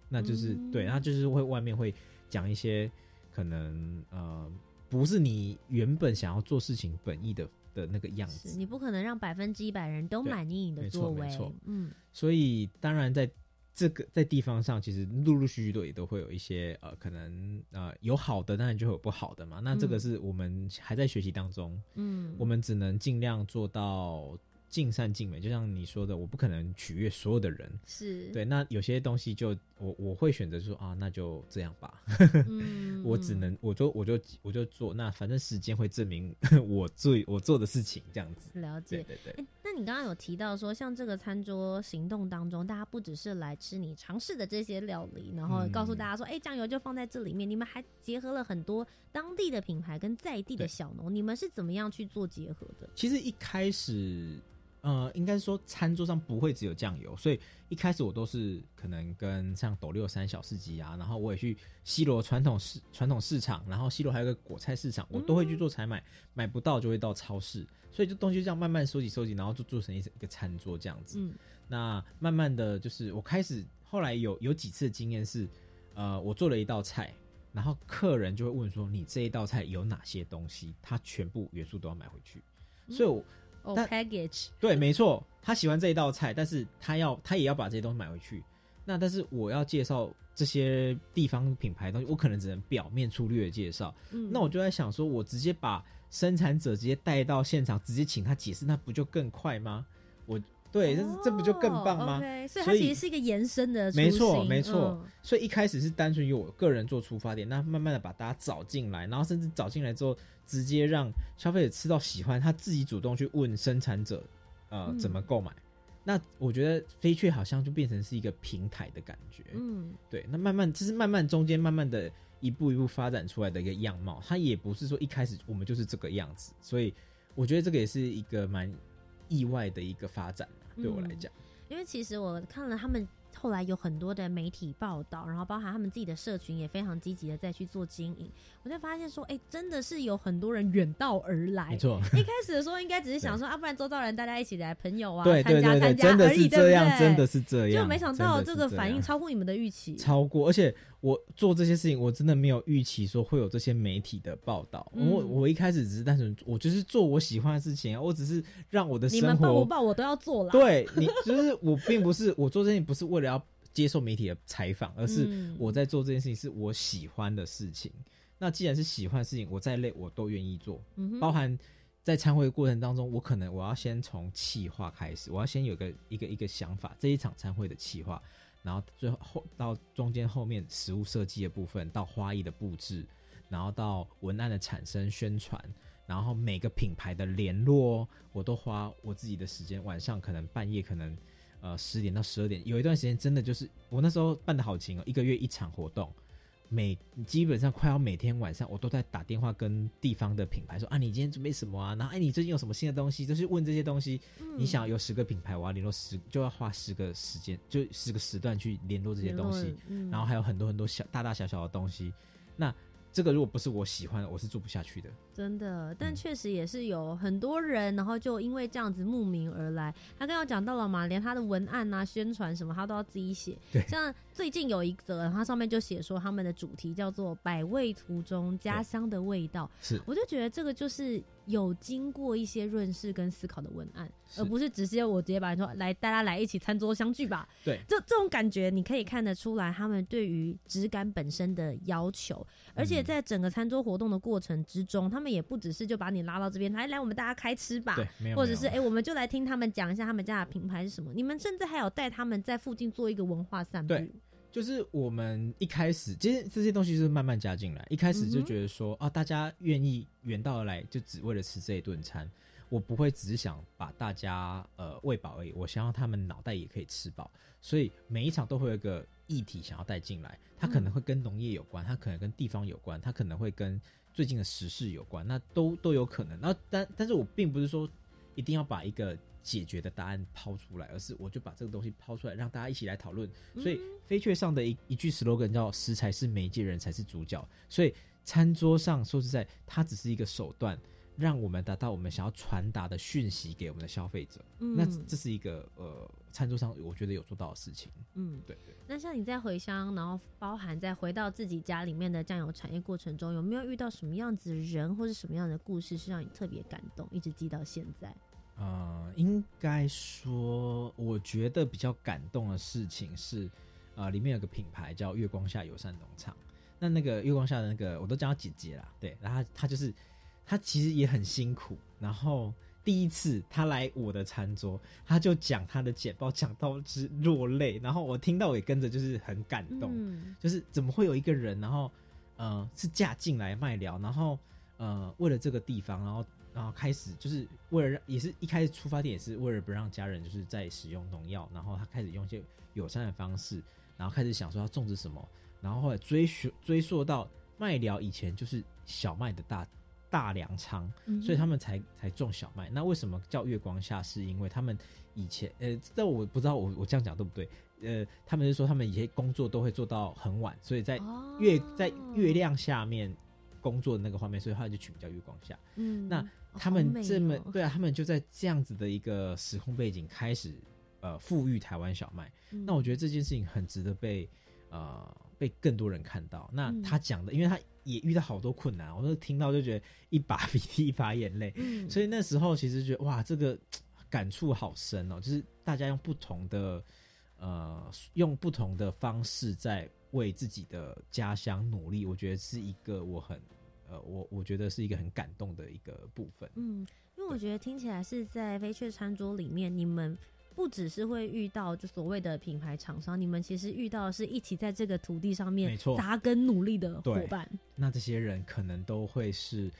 那就是对，那就是会外面会讲一些可能呃不是你原本想要做事情本意的的那个样子。你不可能让百分之一百人都满意你的作为，嗯，所以当然在。这个在地方上，其实陆陆续续都也都会有一些呃，可能呃有好的，当然就会有不好的嘛。那这个是我们还在学习当中，嗯，我们只能尽量做到。尽善尽美，就像你说的，我不可能取悦所有的人，是对。那有些东西就我我会选择说啊，那就这样吧。我只能我就我就我就做，那反正时间会证明 我做我做的事情这样子。了解，对对对。那你刚刚有提到说，像这个餐桌行动当中，大家不只是来吃你尝试的这些料理，然后告诉大家说，哎，酱油就放在这里面。你们还结合了很多当地的品牌跟在地的小农，你们是怎么样去做结合的？其实一开始。呃，应该是说餐桌上不会只有酱油，所以一开始我都是可能跟像斗六三小市集啊，然后我也去西罗传统市传统市场，然后西罗还有个果菜市场，我都会去做采买，买不到就会到超市，所以这东西这样慢慢收集收集，然后就做成一一个餐桌这样子。嗯，那慢慢的就是我开始后来有有几次经验是，呃，我做了一道菜，然后客人就会问说，你这一道菜有哪些东西？他全部元素都要买回去，所以我。哦，package，对，没错，他喜欢这一道菜，但是他要他也要把这些东西买回去。那但是我要介绍这些地方品牌东西，我可能只能表面粗略的介绍。嗯，那我就在想说，我直接把生产者直接带到现场，直接请他解释，那不就更快吗？我。对，这这不就更棒吗？所以它其实是一个延伸的，没错没错。所以一开始是单纯由我个人做出发点，那慢慢的把大家找进来，然后甚至找进来之后，直接让消费者吃到喜欢，他自己主动去问生产者，呃，怎么购买。那我觉得飞雀好像就变成是一个平台的感觉，嗯，对。那慢慢，这是慢慢中间慢慢的一步一步发展出来的一个样貌，它也不是说一开始我们就是这个样子，所以我觉得这个也是一个蛮意外的一个发展。对我来讲，因为其实我看了他们。后来有很多的媒体报道，然后包含他们自己的社群也非常积极的再去做经营。我就发现说，哎，真的是有很多人远道而来。没错，一开始的时候应该只是想说啊，不然周遭人大家一起来，朋友啊，参加参加而已，对不真的是这样，就没想到这个反应超乎你们的预期，超过。而且我做这些事情，我真的没有预期说会有这些媒体的报道。我我一开始只是单纯，我就是做我喜欢的事情，我只是让我的生活，你们报不报我都要做了。对你，就是我并不是我做这件不是为了要。接受媒体的采访，而是我在做这件事情是我喜欢的事情。那既然是喜欢的事情，我再累我都愿意做。包含在参会的过程当中，我可能我要先从企划开始，我要先有个一个一个想法，这一场参会的企划，然后最后到中间后面实物设计的部分，到花艺的布置，然后到文案的产生、宣传，然后每个品牌的联络，我都花我自己的时间。晚上可能半夜可能。呃，十点到十二点，有一段时间真的就是我那时候办的好勤哦，一个月一场活动，每基本上快要每天晚上我都在打电话跟地方的品牌说啊，你今天准备什么啊？然后哎，你最近有什么新的东西？就是问这些东西。你想有十个品牌，我要联络十，就要花十个时间，就十个时段去联络这些东西。然后还有很多很多小大大小小的东西，那。这个如果不是我喜欢的，我是做不下去的。真的，但确实也是有很多人，然后就因为这样子慕名而来。他刚刚讲到了嘛，连他的文案啊、宣传什么，他都要自己写。对，像最近有一则，他上面就写说他们的主题叫做“百味途中家乡的味道”。是，我就觉得这个就是有经过一些润饰跟思考的文案，而不是直接我直接把你说来，大家来一起餐桌相聚吧。对，这这种感觉你可以看得出来，他们对于质感本身的要求。而且在整个餐桌活动的过程之中，他们也不只是就把你拉到这边来来，我们大家开吃吧，或者是哎，我们就来听他们讲一下他们家的品牌是什么。你们甚至还有带他们在附近做一个文化散步。对，就是我们一开始其实这些东西是慢慢加进来，一开始就觉得说啊，大家愿意远道而来，就只为了吃这一顿餐。我不会只是想把大家呃喂饱而已，我想要他们脑袋也可以吃饱，所以每一场都会有一个议题想要带进来，它可能会跟农业有关，它可能跟地方有关，它可能会跟最近的时事有关，那都都有可能。然后但但是我并不是说一定要把一个解决的答案抛出来，而是我就把这个东西抛出来，让大家一起来讨论。所以飞雀上的一一句 slogan 叫“食材是媒介，人才是主角”。所以餐桌上说实在，它只是一个手段。让我们达到我们想要传达的讯息给我们的消费者，那这是一个呃餐桌上我觉得有做到的事情。嗯，对对。那像你在回乡，然后包含在回到自己家里面的酱油产业过程中，有没有遇到什么样子的人或是什么样的故事是让你特别感动，一直记到现在？呃，应该说，我觉得比较感动的事情是，呃，里面有个品牌叫月光下友善农场。那那个月光下的那个，我都叫她姐姐啦。对，然后她就是。他其实也很辛苦，然后第一次他来我的餐桌，他就讲他的简报，讲到是落泪，然后我听到我也跟着就是很感动，就是怎么会有一个人，然后呃是嫁进来卖疗，然后呃为了这个地方，然后然后开始就是为了让，也是一开始出发点也是为了不让家人就是在使用农药，然后他开始用一些友善的方式，然后开始想说要种植什么，然后后来追寻追溯到麦寮以前就是小麦的大。大粮仓，所以他们才才种小麦。那为什么叫月光下？是因为他们以前呃，但我不知道我我这样讲对不对？呃，他们是说他们以前工作都会做到很晚，所以在月在月亮下面工作的那个画面，所以他就取名叫月光下。嗯，那他们这么对啊，他们就在这样子的一个时空背景开始呃富裕台湾小麦。那我觉得这件事情很值得被呃。被更多人看到。那他讲的，因为他也遇到好多困难，我都听到就觉得一把 鼻涕一把眼泪。所以那时候其实觉得哇，这个感触好深哦，就是大家用不同的呃，用不同的方式在为自己的家乡努力。我觉得是一个我很呃，我我觉得是一个很感动的一个部分。嗯，因为我觉得听起来是在飞雀餐桌里面，你们。不只是会遇到就所谓的品牌厂商，你们其实遇到的是一起在这个土地上面扎根努力的伙伴。那这些人可能都会是，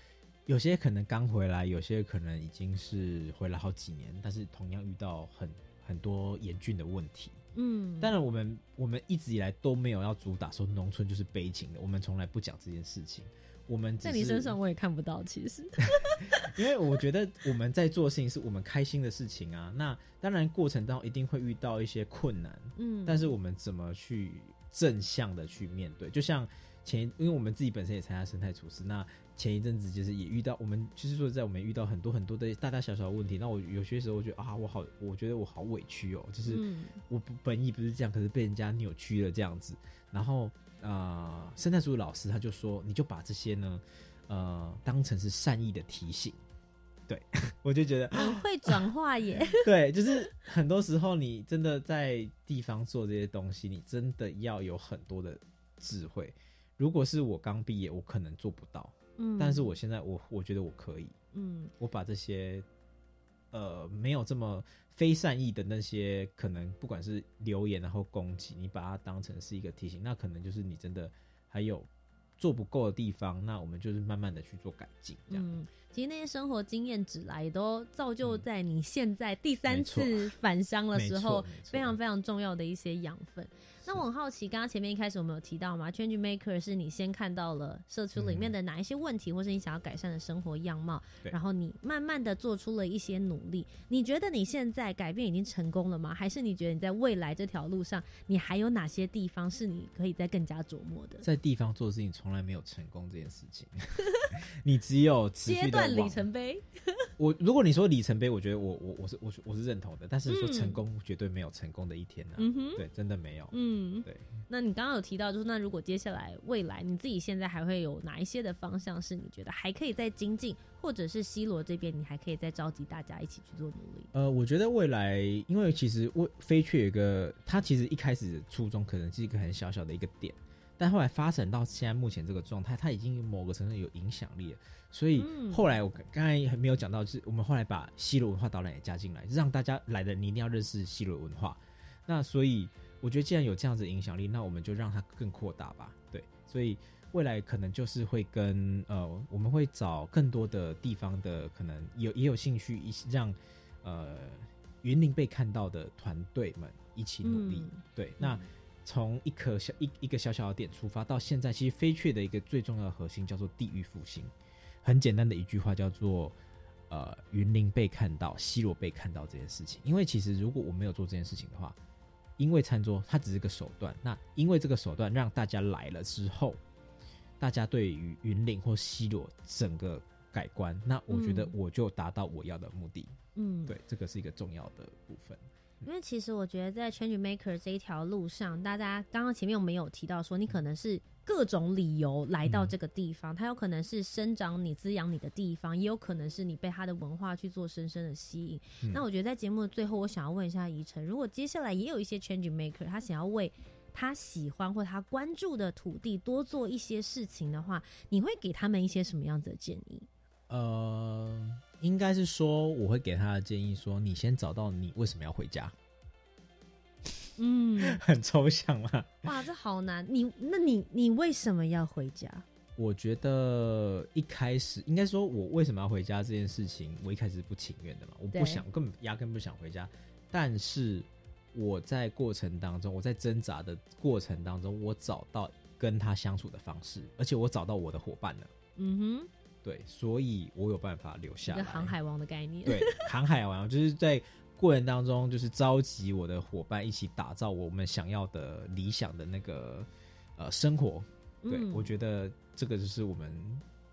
有些可能刚回来，有些可能已经是回来好几年，但是同样遇到很很多严峻的问题。嗯，当然我们我们一直以来都没有要主打说农村就是悲情的，我们从来不讲这件事情。我们在你身上我也看不到，其实，因为我觉得我们在做事情是我们开心的事情啊。那当然过程当中一定会遇到一些困难，嗯，但是我们怎么去正向的去面对？就像前，因为我们自己本身也参加生态厨师，那前一阵子就是也遇到我们，就是说在我们遇到很多很多的大大小小的问题。那我有些时候我觉得啊，我好，我觉得我好委屈哦，就是我不本意不是这样，可是被人家扭曲了这样子，然后。呃，生态组的老师他就说，你就把这些呢，呃，当成是善意的提醒。对 我就觉得很会转化耶。对，就是很多时候你真的在地方做这些东西，你真的要有很多的智慧。如果是我刚毕业，我可能做不到。嗯，但是我现在我我觉得我可以。嗯，我把这些呃没有这么。非善意的那些可能，不管是留言然后攻击，你把它当成是一个提醒，那可能就是你真的还有做不够的地方，那我们就是慢慢的去做改进。这样，其实那些生活经验值来都造就在你现在第三次返乡的时候，非常非常重要的一些养分。那我很好奇，刚刚前面一开始我们有提到吗？Change Maker 是你先看到了社区里面的哪一些问题，或是你想要改善的生活样貌，然后你慢慢的做出了一些努力。你觉得你现在改变已经成功了吗？还是你觉得你在未来这条路上，你还有哪些地方是你可以再更加琢磨的？在地方做事情从来没有成功这件事情，你只有阶段里程碑。我如果你说里程碑，我觉得我我我是我我是认同的，但是说成功绝对没有成功的一天呢。对，真的没有。嗯。嗯，对。那你刚刚有提到，就是那如果接下来未来你自己现在还会有哪一些的方向是你觉得还可以再精进，或者是 C 罗这边你还可以再召集大家一起去做努力？呃，我觉得未来，因为其实为飞雀有一个，他其实一开始初衷可能是一个很小小的一个点，但后来发展到现在目前这个状态，它已经某个程度有影响力了。所以后来我刚才还没有讲到，就是我们后来把西罗文化导览也加进来，让大家来的你一定要认识西罗文化。那所以。我觉得既然有这样子影响力，那我们就让它更扩大吧。对，所以未来可能就是会跟呃，我们会找更多的地方的可能有也有兴趣一让呃云林被看到的团队们一起努力。对，那从一颗小一一个小小的点出发，到现在其实飞雀的一个最重要的核心叫做地域复兴。很简单的一句话叫做呃云林被看到，西罗被看到这件事情。因为其实如果我没有做这件事情的话。因为餐桌它只是个手段，那因为这个手段让大家来了之后，大家对于云林或西罗整个改观，那我觉得我就达到我要的目的。嗯，对，这个是一个重要的部分。因为其实我觉得在 Change Maker 这一条路上，大家刚刚前面我们有提到说，你可能是各种理由来到这个地方，它有可能是生长你、滋养你的地方，也有可能是你被它的文化去做深深的吸引。那我觉得在节目的最后，我想要问一下宜晨，如果接下来也有一些 Change Maker，他想要为他喜欢或他关注的土地多做一些事情的话，你会给他们一些什么样子的建议？呃。应该是说，我会给他的建议说：你先找到你为什么要回家。嗯，很抽象嘛。哇，这好难。你，那你，你为什么要回家？我觉得一开始应该说，我为什么要回家这件事情，我一开始不情愿的嘛。我不想，根本压根不想回家。但是我在过程当中，我在挣扎的过程当中，我找到跟他相处的方式，而且我找到我的伙伴了。嗯哼。对，所以我有办法留下来。航海王的概念。对，航海王就是在过程当中，就是召集我的伙伴一起打造我们想要的理想的那个呃生活。对，我觉得这个就是我们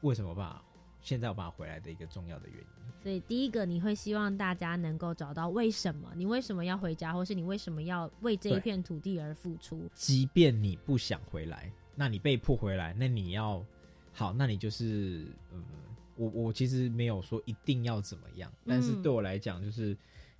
为什么吧现在有办法回来的一个重要的原因。所以第一个，你会希望大家能够找到为什么你为什么要回家，或是你为什么要为这一片土地而付出。即便你不想回来，那你被迫回来，那你要好，那你就是嗯，我我其实没有说一定要怎么样，但是对我来讲，就是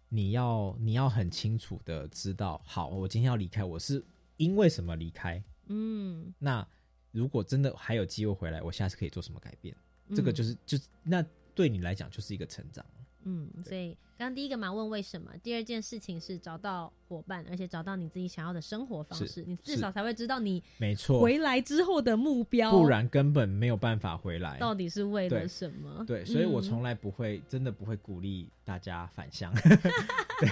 你要你要很清楚的知道，好，我今天要离开，我是因为什么离开？嗯，那如果真的还有机会回来，我下次可以做什么改变？这个就是就那。对你来讲就是一个成长，嗯，所以刚第一个嘛问为什么，第二件事情是找到伙伴，而且找到你自己想要的生活方式，你至少才会知道你没错回来之后的目标，不然根本没有办法回来。到底是为了什么？对，所以我从来不会，真的不会鼓励大家返乡。对。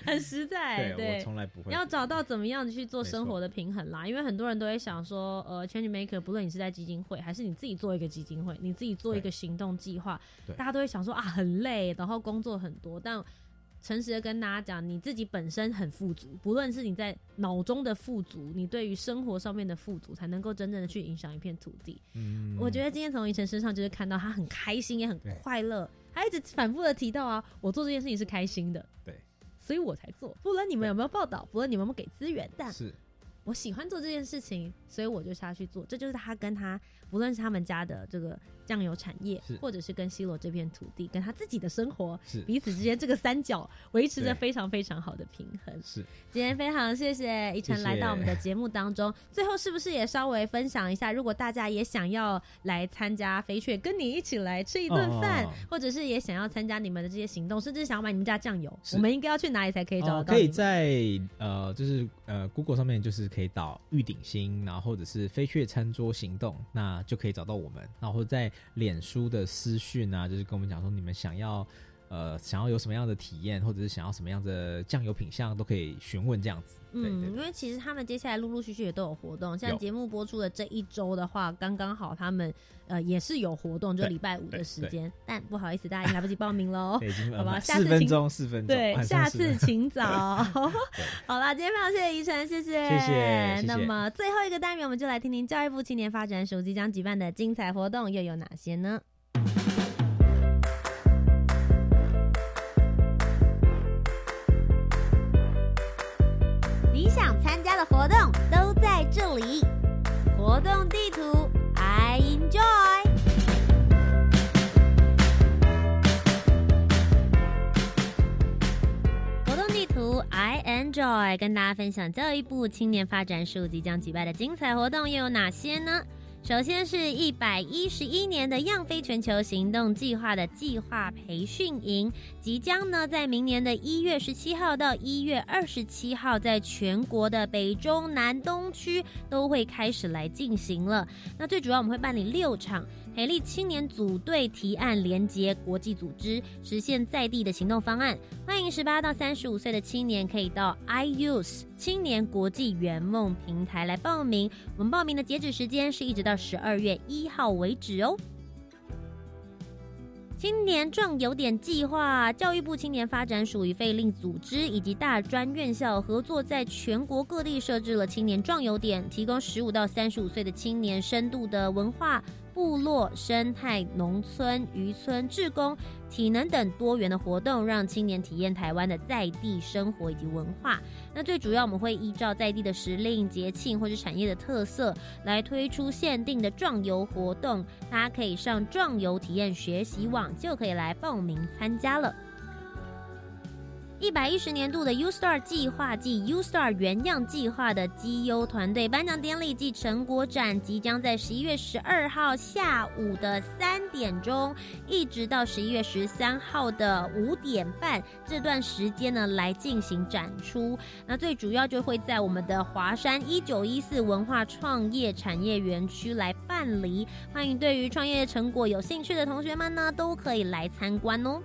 很实在，对我从来不会。要找到怎么样去做生活的平衡啦，因为很多人都会想说，呃，change maker，不论你是在基金会，还是你自己做一个基金会，你自己做一个行动计划，大家都会想说啊，很累，然后工作很多。但诚实的跟大家讲，你自己本身很富足，不论是你在脑中的富足，你对于生活上面的富足，才能够真正的去影响一片土地。嗯，我觉得今天从宜晨身上就是看到他很开心，也很快乐，他一直反复的提到啊，我做这件事情是开心的。对。所以我才做，不论你们有没有报道，不论你们有没有给资源，但是我喜欢做这件事情，所以我就下去做。这就是他跟他，无论是他们家的这个。酱油产业，或者是跟西罗这片土地，跟他自己的生活，是彼此之间这个三角 维持着非常非常好的平衡。是，今天非常谢谢一晨来到我们的节目当中。最后是不是也稍微分享一下，如果大家也想要来参加飞雀，跟你一起来吃一顿饭，或者是也想要参加你们的这些行动，甚至想要买你们家酱油，我们应该要去哪里才可以找到？可以在呃，就是呃，Google 上面就是可以可以到玉鼎星，然后或者是飞雀餐桌行动，那就可以找到我们，然后在。脸书的私讯啊，就是跟我们讲说，你们想要呃想要有什么样的体验，或者是想要什么样的酱油品相，都可以询问这样子。嗯，因为其实他们接下来陆陆续续也都有活动，像节目播出的这一周的话，刚刚好他们呃也是有活动，就礼拜五的时间。但不好意思，大家来不及报名喽，好吧？四分钟，四分钟，对，下次请早。好了，今天非常谢谢宜晨，谢谢，谢谢。那么最后一个单元，我们就来听听教育部青年发展署即将举办的精彩活动又有哪些呢？活动都在这里，活动地图 I enjoy。活动地图 I enjoy，跟大家分享教育部青年发展署即将举办的精彩活动又有哪些呢？首先是一百一十一年的“样飞全球行动计划”的计划培训营，即将呢在明年的一月十七号到一月二十七号，在全国的北中南东区都会开始来进行了。那最主要我们会办理六场。美丽青年组队提案，连接国际组织，实现在地的行动方案。欢迎十八到三十五岁的青年可以到 iUse 青年国际圆梦平台来报名。我们报名的截止时间是一直到十二月一号为止哦。青年壮游点计划，教育部青年发展署与费令组织以及大专院校合作，在全国各地设置了青年壮游点，提供十五到三十五岁的青年深度的文化。部落生态、农村渔村、志工、体能等多元的活动，让青年体验台湾的在地生活以及文化。那最主要，我们会依照在地的时令、节庆或者产业的特色，来推出限定的壮游活动。大家可以上壮游体验学习网，就可以来报名参加了。一百一十年度的 U Star 计划暨 U Star 原样计划的绩优团队颁奖典礼暨成果展，即将在十一月十二号下午的三点钟，一直到十一月十三号的五点半这段时间呢，来进行展出。那最主要就会在我们的华山一九一四文化创业产业园区来办理。欢迎对于创业成果有兴趣的同学们呢，都可以来参观哦。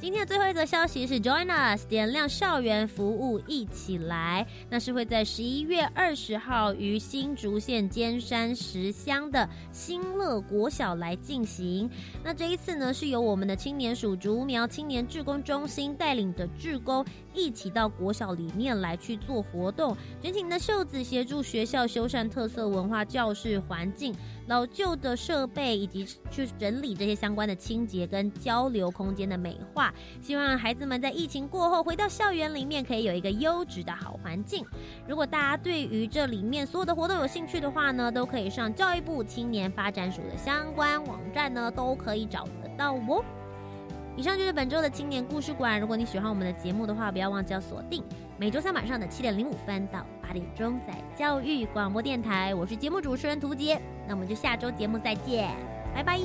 今天的最后一则消息是，Join us，点亮校园服务，一起来。那是会在十一月二十号于新竹县尖山石乡的新乐国小来进行。那这一次呢，是由我们的青年署竹苗青年志工中心带领的志工一起到国小里面来去做活动，卷起的袖子，协助学校修缮特色文化教室环境。老旧的设备，以及去整理这些相关的清洁跟交流空间的美化，希望孩子们在疫情过后回到校园里面可以有一个优质的好环境。如果大家对于这里面所有的活动有兴趣的话呢，都可以上教育部青年发展署的相关网站呢，都可以找得到哦。以上就是本周的青年故事馆如果你喜欢我们的节目的话不要忘记要锁定每周三晚上的七点零五分到八点钟在教育广播电台我是节目主持人涂杰那我们就下周节目再见拜拜。